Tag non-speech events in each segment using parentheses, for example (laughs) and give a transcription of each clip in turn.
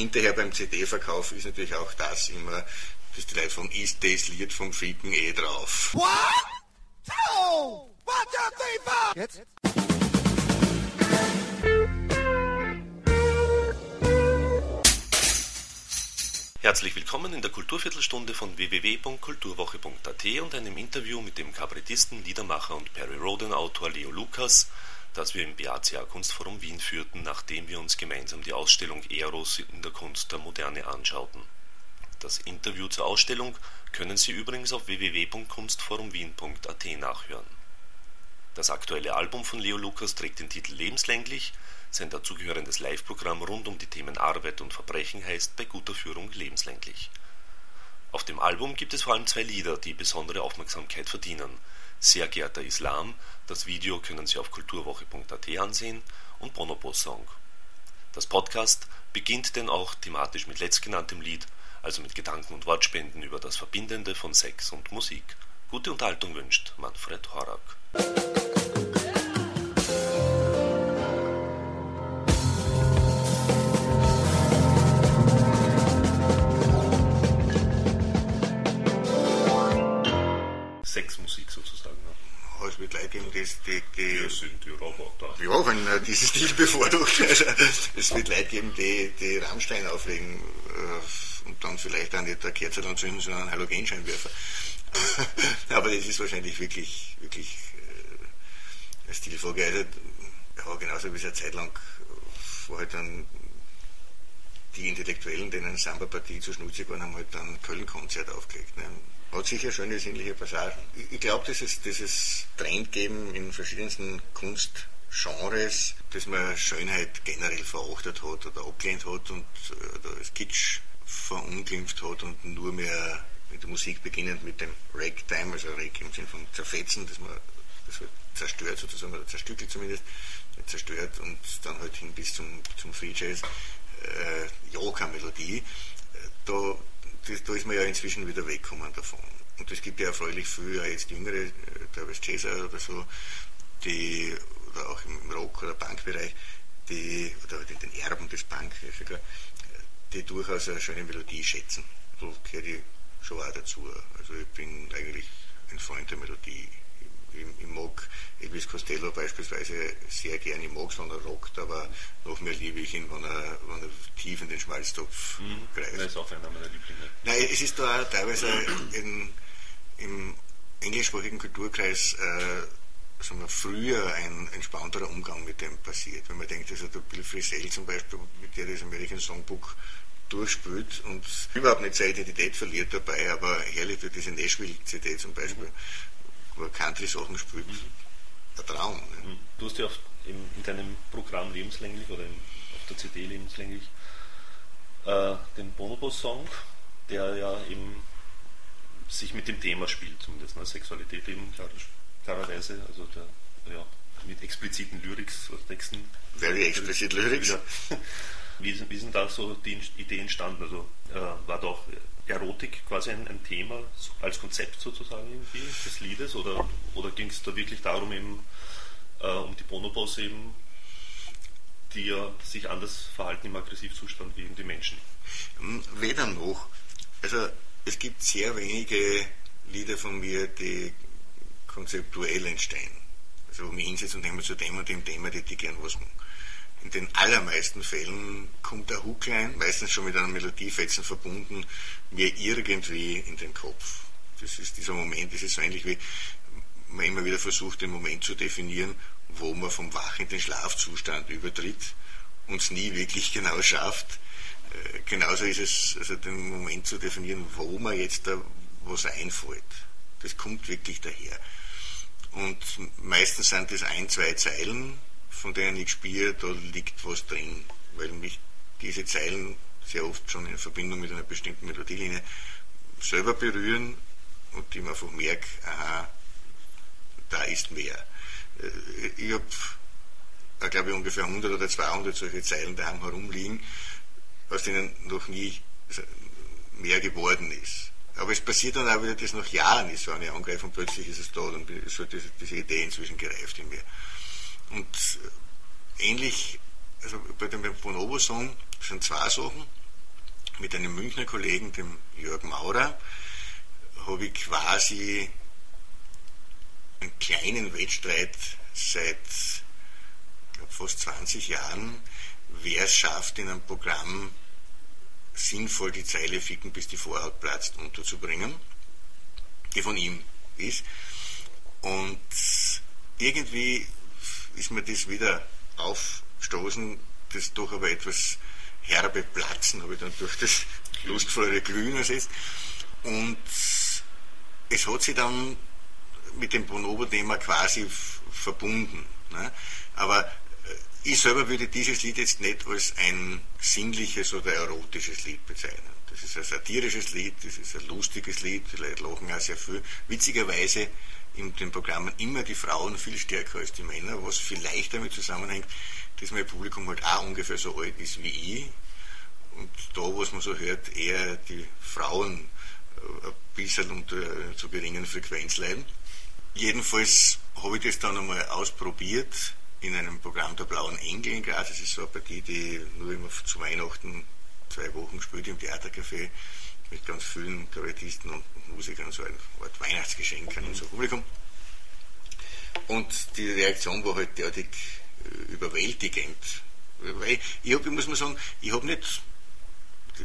hinterher beim CD-Verkauf ist natürlich auch das immer, dass die Leute von ist das Lied vom Ficken eh drauf. What? Two! One, two, three, four! Jetzt? Herzlich willkommen in der Kulturviertelstunde von www.kulturwoche.at und einem Interview mit dem Kabarettisten, Liedermacher und Perry Roden Autor Leo Lukas, das wir im BACA Kunstforum Wien führten, nachdem wir uns gemeinsam die Ausstellung Eros in der Kunst der Moderne anschauten. Das Interview zur Ausstellung können Sie übrigens auf www.kunstforumwien.at nachhören. Das aktuelle Album von Leo Lukas trägt den Titel Lebenslänglich, sein dazugehörendes Live-Programm rund um die Themen Arbeit und Verbrechen heißt Bei guter Führung lebenslänglich. Auf dem Album gibt es vor allem zwei Lieder, die besondere Aufmerksamkeit verdienen. Sehr geehrter Islam, das Video können Sie auf kulturwoche.at ansehen und Bonobo Song. Das Podcast beginnt denn auch thematisch mit letztgenanntem Lied, also mit Gedanken und Wortspenden über das Verbindende von Sex und Musik. Gute Unterhaltung wünscht Manfred Horak. Sind die Roboter. Ja, wenn äh, dieses Stil bevorzugt. Also, (laughs) es wird Leute geben, die, die Rammstein auflegen äh, und dann vielleicht auch nicht der Kerze anzünden, sondern einen Halogenscheinwerfer. (laughs) Aber das ist wahrscheinlich wirklich, wirklich äh, eine Stilfrage. Also, ja, genauso wie es eine Zeit lang war halt dann die Intellektuellen, denen Samba-Partie zu schmutzig waren, haben halt dann Köln-Konzert aufgelegt. Ne? Hat sicher schöne sinnliche Passagen. Ich, ich glaube, dieses, dieses Trend geben in verschiedensten Kunstgenres, dass man Schönheit generell verachtet hat oder abgelehnt hat und oder als Kitsch verunglimpft hat und nur mehr mit der Musik beginnend mit dem Ragtime, also Rag im Sinn von zerfetzen, dass man das halt zerstört sozusagen, oder zerstückelt zumindest, zerstört und dann halt hin bis zum, zum Free Jazz, äh, ja, keine Melodie. Äh, da, da ist man ja inzwischen wieder weggekommen davon. Und es gibt ja erfreulich viele, jetzt jüngere, äh, teilweise Jazzer oder so, die, oder auch im Rock- oder Punkbereich, die, oder in den Erben des Punk, die durchaus eine schöne Melodie schätzen. Da gehört die schon auch dazu. Also ich bin eigentlich ein Freund der Melodie. Ich, ich mag Elvis Costello beispielsweise sehr gerne, ich mag es, wenn er rockt, aber noch mehr liebe ich ihn, wenn er, wenn er tief in den Schmalztopf mhm. greift. Das ist auch einer meiner Lieblinge. Nein, es ist da auch teilweise in, im englischsprachigen Kulturkreis äh, sagen wir, früher ein entspannterer Umgang mit dem passiert. Wenn man denkt, also der Bill Frisell zum Beispiel, mit der das American Songbook durchspült und überhaupt nicht seine Identität verliert dabei, aber herrlich durch diese Nashville-CD zum Beispiel, mhm. Er Country-Sachen spielt. Mhm. Ein Traum. Ne? Mhm. Du hast ja auf, in, in, deinem Programm lebenslänglich oder in, auf der CD lebenslänglich äh, den Bonobo-Song, der ja eben sich mit dem Thema spielt, zumindest ne? Sexualität eben klarerweise, also der, ja, mit expliziten Lyrics oder Texten. Very explicit Lyrics. Ja. (laughs) Wie, wie sind da so die Ideen entstanden? Also äh, war doch Erotik quasi ein, ein, Thema als Konzept sozusagen irgendwie des Liedes oder, oder ging es da wirklich darum eben äh, um die Bonobos eben, die ja sich anders verhalten im Aggressivzustand wie die Menschen? Hm, weder noch. Also es gibt sehr wenige Lieder von mir, die konzeptuell entstehen. Also wo ich hinsetze und denke zu dem und dem Thema, die, die gern was machen. In den allermeisten Fällen kommt der Hookline, meistens schon mit einem Melodiefetzen verbunden, mir irgendwie in den Kopf. Das ist dieser Moment, das ist so ähnlich wie man immer wieder versucht, den Moment zu definieren, wo man vom Wach in den Schlafzustand übertritt und es nie wirklich genau schafft. Äh, genauso ist es, also den Moment zu definieren, wo man jetzt da was einfällt. Das kommt wirklich daher. Und meistens sind das ein, zwei Zeilen, von denen ich spiele, da liegt was drin, weil mich diese Zeilen sehr oft schon in Verbindung mit einer bestimmten Melodielinie selber berühren und ich mir einfach merke, aha, da ist mehr. Äh, ich habe, äh, glaube ich, ungefähr 100 oder 200 solche Zeilen daheim herumliegen, aus denen noch nie mehr geworden ist. Aber es passiert dann auch wieder, dass nach Jahren ist so eine Angreifung, plötzlich ist es da, dann ist diese, diese Idee inzwischen gereift in mir. Und ähnlich, also bei dem Bonobo-Song sind zwei Sachen. mit einem Münchner Kollegen, dem Jörg Maurer, habe ich quasi einen kleinen Wettstreit seit glaub, fast 20 Jahren, wer es schafft, in einem Programm sinnvoll die Zeile ficken, bis die Vorhaut platzt, unterzubringen, die von ihm ist. Und irgendwie ist mir das wieder aufstoßen, das doch aber etwas herbe Platzen habe ich dann durch das lustvollere Glühen ersetzt. Und es hat sich dann mit dem Bonobo-Thema quasi verbunden. Ne? Aber ich selber würde dieses Lied jetzt nicht als ein sinnliches oder erotisches Lied bezeichnen. Das ist ein satirisches Lied, das ist ein lustiges Lied, die Leute lachen auch sehr viel. Witzigerweise in den Programmen immer die Frauen viel stärker als die Männer, was vielleicht damit zusammenhängt, dass mein Publikum halt auch ungefähr so alt ist wie ich. Und da, was man so hört, eher die Frauen äh, ein bisschen unter zu geringen Frequenz leiden. Jedenfalls habe ich das dann einmal ausprobiert in einem Programm der Blauen Engel in Graz. Das ist so eine Partie, die nur immer zu Weihnachten zwei Wochen spielt im Theatercafé mit ganz vielen Kabarettisten und Musikern, so ein Art Weihnachtsgeschenk an unser Publikum. Und die Reaktion war halt derartig äh, überwältigend. Weil ich, hab, muss mal sagen, ich habe nicht,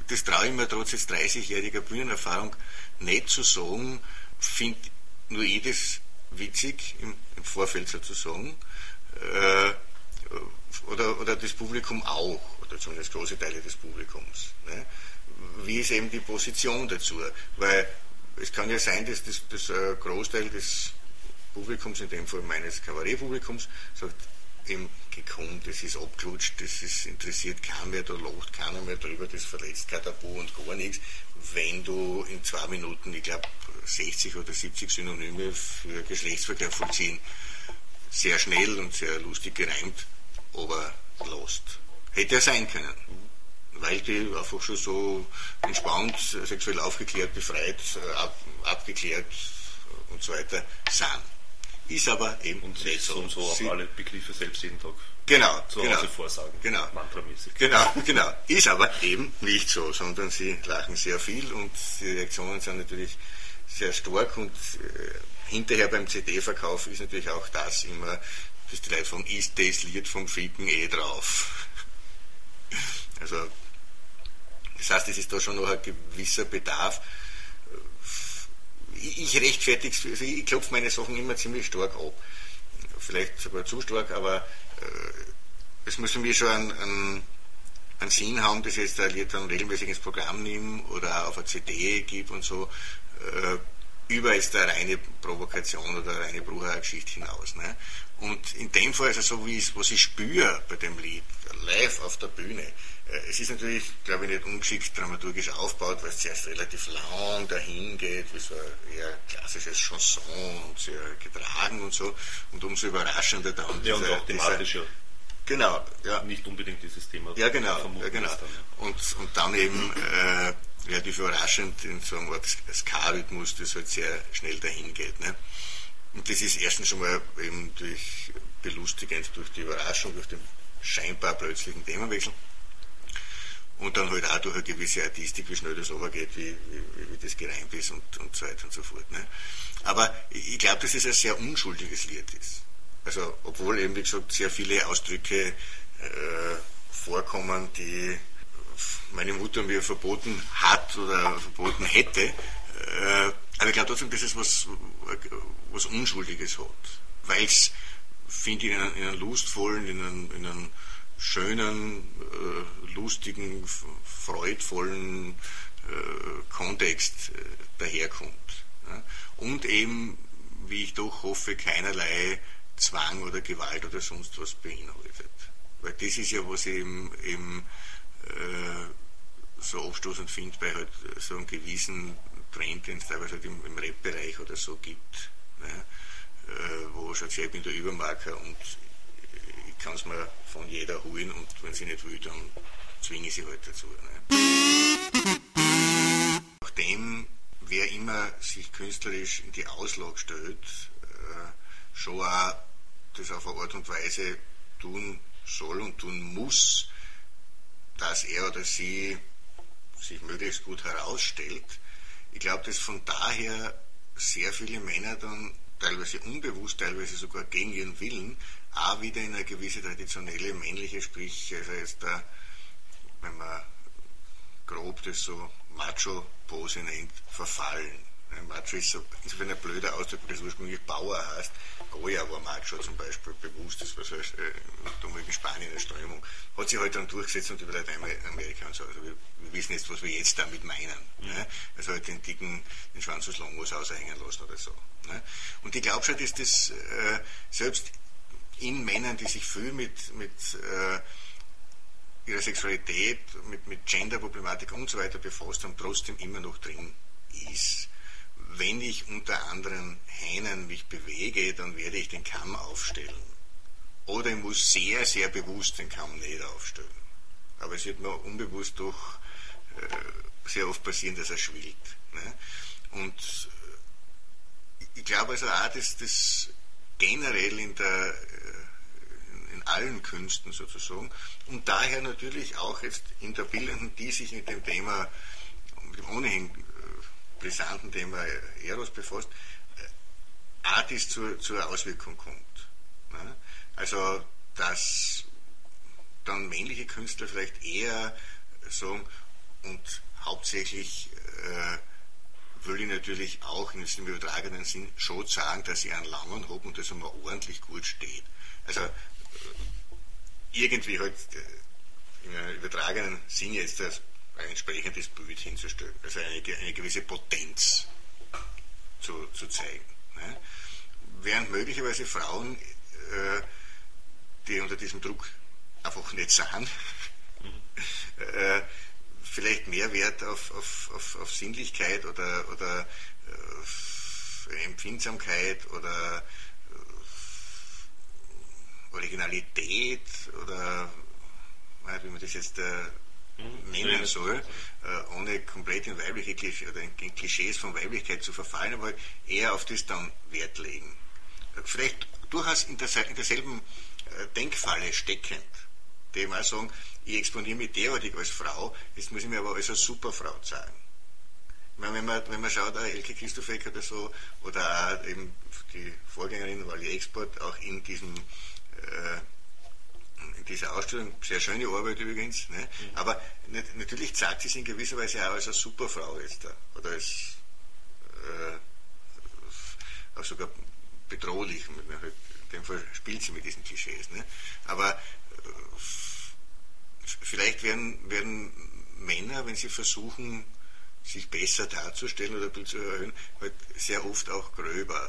das traue ich mir trotz jetzt 30-jähriger Bühnenerfahrung nicht zu sagen, finde nur das witzig im, im Vorfeld sozusagen. Äh, oder, oder das Publikum auch, oder zumindest große Teile des Publikums. Ne? Wie ist eben die Position dazu? Weil es kann ja sein, dass das, das äh, Großteil des Publikums, in dem Fall meines Kabarettpublikums, sagt, eben gekommen, das ist abgelutscht, das ist, interessiert keiner mehr, da lacht keiner mehr drüber, das verletzt kein Tabu und gar nichts. Wenn du in zwei Minuten, ich glaube, 60 oder 70 Synonyme für Geschlechtsverkehr vollziehen, sehr schnell und sehr lustig gereimt, aber lost. Hätte er sein können. Weil die einfach schon so entspannt, sexuell aufgeklärt, befreit, ab, abgeklärt und so weiter sind. Ist aber eben und nicht so. Und so auch alle Begriffe selbst jeden Tag genau, zu genau, Hause vorsagen. Genau. Mantramäßig. Genau, genau. Ist aber eben nicht so, sondern sie lachen sehr viel und die Reaktionen sind natürlich sehr stark und äh, hinterher beim CD-Verkauf ist natürlich auch das immer, dass die Leute von ist das Lied vom Ficken eh drauf. (laughs) Also, das heißt, es ist da schon noch ein gewisser Bedarf ich rechtfertige also ich klopfe meine Sachen immer ziemlich stark ab. Vielleicht sogar zu stark, aber äh, es muss für mich schon einen, einen, einen Sinn haben, dass ich jetzt ein Lied dann regelmäßig ins Programm nehme oder auf eine CD gebe und so, über jetzt eine reine Provokation oder eine Bruchergeschichte hinaus. Ne? Und in dem Fall, also so wie es, was ich spüre bei dem Lied, live auf der Bühne, äh, es ist natürlich, glaube ich, nicht ungeschickt dramaturgisch aufgebaut, weil es zuerst relativ lang dahin geht, wie so ein eher klassisches Chanson und sehr getragen und so, und umso überraschender dann. Ja, und auch thematisch ja. Genau, ja. Nicht unbedingt dieses Thema. Ja, genau, ja, genau. Dann, ja. Und, und dann eben äh, relativ überraschend in so einem Art Ska-Rhythmus, das halt sehr schnell dahin geht. Ne? Und das ist erstens schon mal eben durch belustigend durch die Überraschung, durch den scheinbar plötzlichen Themenwechsel und dann halt auch durch eine gewisse Artistik, wie schnell das overgeht, wie, wie, wie das gereimt ist und, und so weiter und so fort. Ne? Aber ich glaube, dass es ein sehr unschuldiges Lied ist. Also, obwohl eben, wie gesagt, sehr viele Ausdrücke äh, vorkommen, die meine Mutter mir verboten hat oder verboten hätte. Äh, aber ich glaube trotzdem, dass es was, was Unschuldiges hat. Weil es, finde ich, in einem, in einem lustvollen, in einem, in einem schönen, äh, lustigen, freudvollen äh, Kontext äh, daherkommt. Ja? Und eben, wie ich doch hoffe, keinerlei Zwang oder Gewalt oder sonst was beinhaltet. Weil das ist ja, was eben, eben so abstoßend finde bei halt so einem gewissen Trend, den es teilweise halt im, im Rap-Bereich oder so gibt. Ne? Äh, wo schon ich bin der Übermarker und kann es mir von jeder holen und wenn sie nicht will, dann zwinge ich sie halt dazu. Ne? Nachdem wer immer sich künstlerisch in die Auslage stellt, äh, schon auch das auf eine Art und Weise tun soll und tun muss, dass er oder sie sich möglichst gut herausstellt. Ich glaube, dass von daher sehr viele Männer dann teilweise unbewusst, teilweise sogar gegen ihren Willen, auch wieder in eine gewisse traditionelle männliche, sprich, also jetzt da, wenn man grob das so Macho-Pose nennt, verfallen. Macho ist so, insofern ein blöder Ausdruck, weil das ursprünglich Bauer heißt. Goya war Macho zum Beispiel bewusst, das war so eine äh, Spanien eine Strömung. Hat sich halt dann durchgesetzt und über Lateinamerika und so. Also wir, wir, wissen jetzt, was wir jetzt damit meinen. Mhm. Ne? Also halt den dicken, den Schwanz aus Longos aushängen lassen oder so. Ne? Und ich glaube schon, dass das äh, selbst in Männern, die sich viel mit, mit äh, ihrer Sexualität, mit, mit Gender-Problematik und so weiter befasst haben, trotzdem immer noch drin ist wenn ich unter anderen Hähnen mich bewege, dann werde ich den Kamm aufstellen. Oder ich muss sehr, sehr bewusst den Kamm nicht aufstellen. Aber es wird mir unbewusst doch äh, sehr oft passieren, dass er schwillt. Ne? Und äh, ich glaube also auch, dass das generell in der äh, in allen Künsten sozusagen und daher natürlich auch jetzt in der Bildenden, die sich mit dem Thema, ohnehin brisanten Thema Eros befasst, äh, Artis zur, zur Auswirkung kommt. Ne? Also, dass dann männliche Künstler vielleicht eher sagen, und hauptsächlich äh, will ich natürlich auch in im übertragenen Sinn schon sagen, dass ich einen langen habe und das einmal ordentlich gut steht. Also äh, irgendwie halt äh, im übertragenen Sinn jetzt das ein entsprechendes Bild hinzustellen, also eine, eine gewisse Potenz zu, zu zeigen. Ne? Während möglicherweise Frauen, äh, die unter diesem Druck einfach nicht sind, (laughs) äh, vielleicht mehr Wert auf, auf, auf, auf Sinnlichkeit oder, oder äh, Empfindsamkeit oder äh, Originalität oder wie man das jetzt äh, nennen soll, äh, ohne komplett in weibliche Klischees, oder in Klischees von Weiblichkeit zu verfallen, aber eher auf das dann Wert legen. Vielleicht durchaus in, der, in derselben äh, Denkfalle steckend, die mal sagen, ich exponiere mich derartig als Frau, jetzt muss ich mir aber als eine Superfrau zeigen. Ich meine, wenn man, wenn man schaut, Elke Christofek oder so, oder auch eben die Vorgängerin Valie Export, auch in diesem äh, diese Ausstellung, sehr schöne Arbeit übrigens, ne? Mhm. aber natürlich zeigt sie es in gewisser Weise auch als eine Superfrau jetzt da, oder als äh, auch sogar bedrohlich. Halt, in dem Fall spielt sie mit diesen Klischees. Ne? Aber äh, vielleicht werden, werden Männer, wenn sie versuchen, sich besser darzustellen oder zu erhöhen, halt sehr oft auch gröber.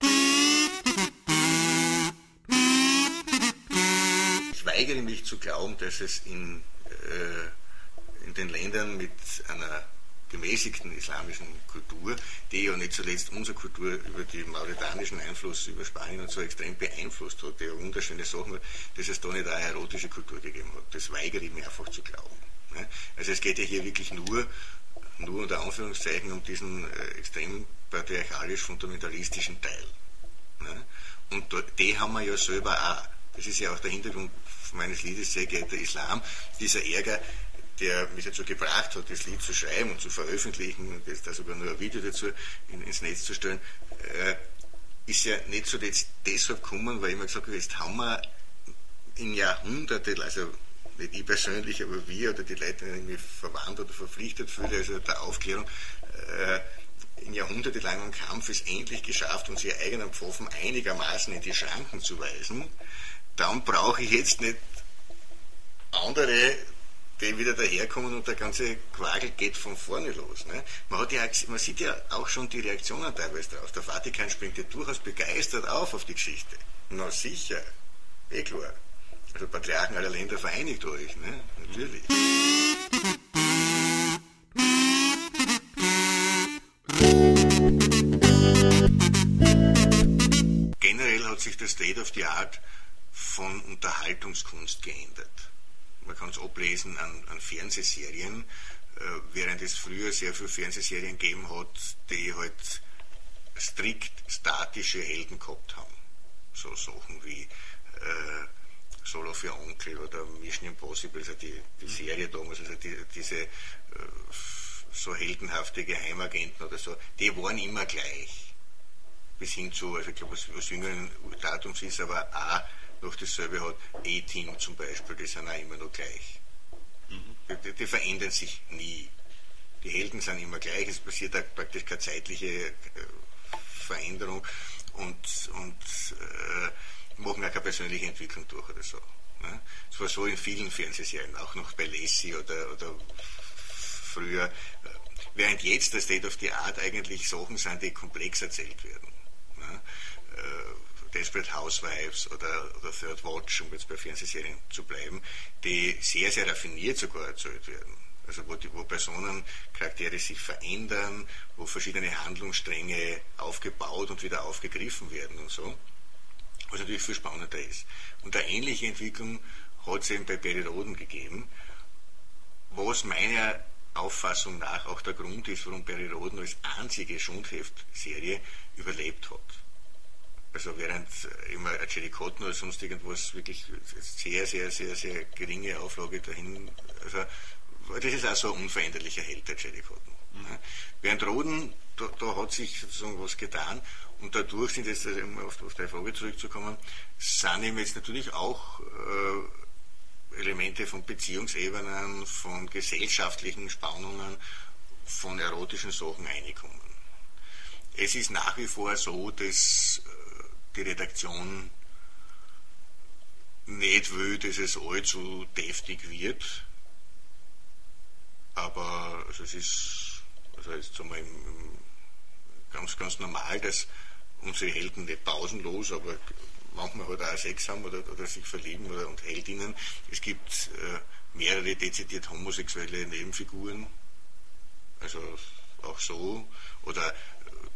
Weigere mich zu glauben, dass es in, äh, in den Ländern mit einer gemäßigten islamischen Kultur, die ja nicht zuletzt unsere Kultur über den mauritanischen Einfluss über Spanien und so extrem beeinflusst hat, ja wunderschöne Sachen dass es da nicht eine erotische Kultur gegeben hat. Das weigere ich mir einfach zu glauben. Ne? Also es geht ja hier wirklich nur, nur unter Anführungszeichen um diesen äh, extrem patriarchalisch-fundamentalistischen Teil. Ne? Und die haben wir ja selber auch. Das ist ja auch der Hintergrund meines Liedes Sehr geehrter Islam, dieser Ärger, der mich dazu gebracht hat, das Lied zu schreiben und zu veröffentlichen und da sogar nur ein Video dazu in, ins Netz zu stellen, äh, ist ja nicht zuletzt deshalb gekommen, weil ich mir gesagt habe, jetzt haben wir in Jahrhunderten, also nicht ich persönlich, aber wir oder die Leute, die mich verwandt oder verpflichtet fühle, also der Aufklärung, äh, in jahrhundertelangen Kampf es endlich geschafft, uns ihr eigenen Pfaffen einigermaßen in die Schranken zu weisen dann brauche ich jetzt nicht andere, die wieder daherkommen und der ganze Quagel geht von vorne los. Ne? Man, hat ja, man sieht ja auch schon die Reaktionen teilweise drauf. Der Vatikan springt ja durchaus begeistert auf auf die Geschichte. Na sicher, eh klar. Also Patriarchen aller Länder vereinigt euch, ne? natürlich. Generell hat sich das State of the Art von Unterhaltungskunst geändert. Man kann es ablesen an, an Fernsehserien, äh, während es früher sehr viele Fernsehserien gegeben hat, die halt strikt statische Helden gehabt haben. So Sachen wie äh, Solo für Onkel oder Mission Impossible, also die, die Serie damals, also die, diese äh, so heldenhafte Geheimagenten oder so, die waren immer gleich. Bis hin zu, also ich glaube, was, was jüngeren Datums ist, aber auch noch dasselbe hat, A-Team zum Beispiel, die sind auch immer noch gleich. Mhm. Die, die, verändern sich nie. Die Helden sind immer gleich, es passiert auch praktisch keine zeitliche äh, Veränderung und, und äh, machen auch keine persönliche Entwicklung durch oder so. Ne? Es war so in vielen Fernsehserien, auch noch bei Lassie oder, oder früher, während jetzt der State of the Art eigentlich Sachen sind, die komplex erzählt werden. Desperate Housewives oder, oder Third Watch, um jetzt bei Fernsehserien zu bleiben, die sehr, sehr raffiniert sogar erzählt werden. Also wo, die, wo Personen, Charaktere sich verändern, wo verschiedene Handlungsstränge aufgebaut und wieder aufgegriffen werden und so. Was natürlich viel spannender ist. Und eine ähnliche Entwicklung hat es eben bei Barry Roden gegeben, was meiner Auffassung nach auch der Grund ist, warum Barry Roden als einzige Schundheft-Serie überlebt hat. Also während immer Cotton oder sonst irgendwas wirklich sehr, sehr, sehr, sehr geringe Auflage dahin, also das ist auch so ein unveränderlicher Held, der Jerry Cotton. Mhm. Während Roden, da, da, hat sich sozusagen was getan und dadurch sind jetzt, um auf, auf deine Frage zurückzukommen, sind ihm jetzt natürlich auch äh, Elemente von Beziehungsebenen, von gesellschaftlichen Spannungen, von erotischen Sachen eingekommen. Es ist nach wie vor so, dass äh, die Redaktion nicht will, dass es allzu deftig wird, aber also es ist, also jetzt einmal ganz, ganz normal, dass unsere Helden nicht pausenlos, aber manchmal halt auch Sex haben oder, oder sich verlieben oder, und Heldinnen. Es gibt äh, mehrere dezidiert homosexuelle Nebenfiguren, also auch so, oder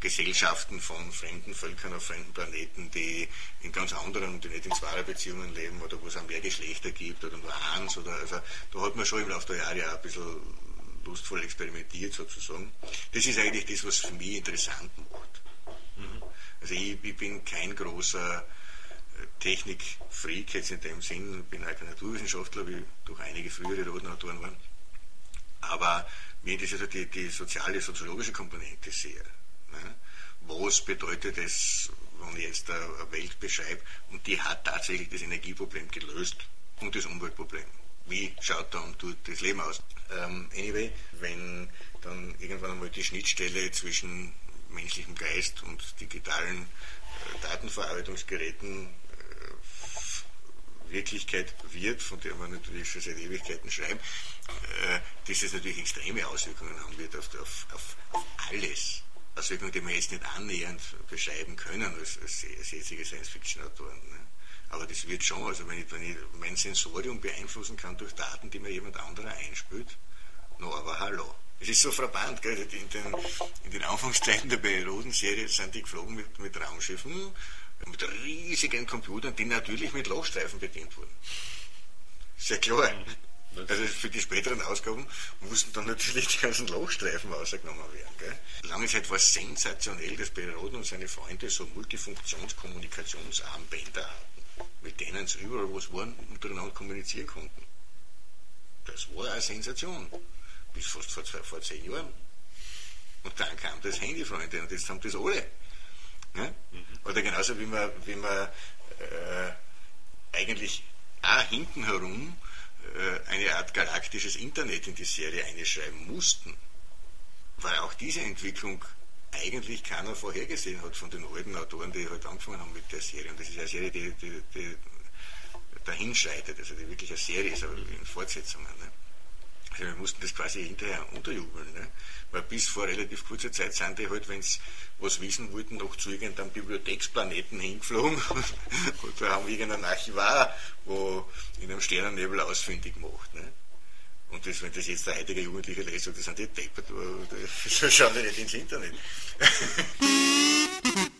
Gesellschaften von fremden Völkern auf fremden Planeten, die in ganz anderen, die nicht in zweier Beziehungen leben oder wo es auch mehr Geschlechter gibt oder nur eins oder also da hat man schon im Laufe der Jahre auch ein bisschen lustvoll experimentiert sozusagen. Das ist eigentlich das, was für mich interessant macht. Mhm. Also ich, ich bin kein großer Technik-Freak jetzt in dem Sinn, bin auch kein Naturwissenschaftler, wie durch einige frühere Rodenautoren waren. Aber mir interessiert die, die soziale, soziologische Komponente sehr. Ne? Was bedeutet es, wenn ich jetzt eine Welt beschreibe und die hat tatsächlich das Energieproblem gelöst und das Umweltproblem? Wie schaut da und tut das Leben aus? Ähm, anyway, wenn dann irgendwann einmal die Schnittstelle zwischen menschlichem Geist und digitalen äh, Datenverarbeitungsgeräten Wirklichkeit wird, von der wir natürlich schon seit Ewigkeiten schreiben, äh, dass es natürlich extreme Auswirkungen haben wird auf, auf, auf, auf alles. Auswirkungen, die wir jetzt nicht annähernd beschreiben können als, als, jetzige Science-Fiction-Autoren. Ne? Aber das wird schon, also wenn ich, wenn ich mein Sensorium beeinflussen kann durch Daten, die mir jemand anderer einspült, no, aber hallo. Es ist so frappant, gell? In, den, in den Anfangszeiten der Periodenserie sind die geflogen mit, mit Raumschiffen mit riesigen Computern, die natürlich mit Lochstreifen bedient wurden. Sehr klar. Also für die späteren Ausgaben mussten dann natürlich die ganzen Lochstreifen ausgenommen werden. Gell? Lange Zeit war es sensationell, dass Perroden und seine Freunde so Multifunktionskommunikationsarmbänder hatten, mit denen sie überall was waren, untereinander kommunizieren konnten. Das war eine Sensation. Bis fast vor, zwei, vor zehn Jahren. Und dann kam das Handy, Freunde, und jetzt haben das alle. Ne? Mhm. Oder genauso wie wir, wie wir äh, eigentlich auch hinten herum eine Art galaktisches Internet in die Serie einschreiben mussten, weil auch diese Entwicklung eigentlich keiner vorhergesehen hat von den alten Autoren, die halt angefangen haben mit der Serie. Und das ist eine Serie, die, die, die dahin schreitet, also die wirklich eine Serie ist, aber in Fortsetzungen. Ne? Wir mussten das quasi hinterher unterjubeln. Ne? Weil bis vor relativ kurzer Zeit sind die halt, wenn sie was wissen wollten, noch zu irgendeinem Bibliotheksplaneten hingeflogen (laughs) und da haben irgendeinen Archivar, wo in einem Sternennebel ausfindig macht. Ne? Und das, wenn das jetzt der heutige Jugendliche lest, das sind die deppert, das (laughs) schauen die nicht ins Internet. (laughs)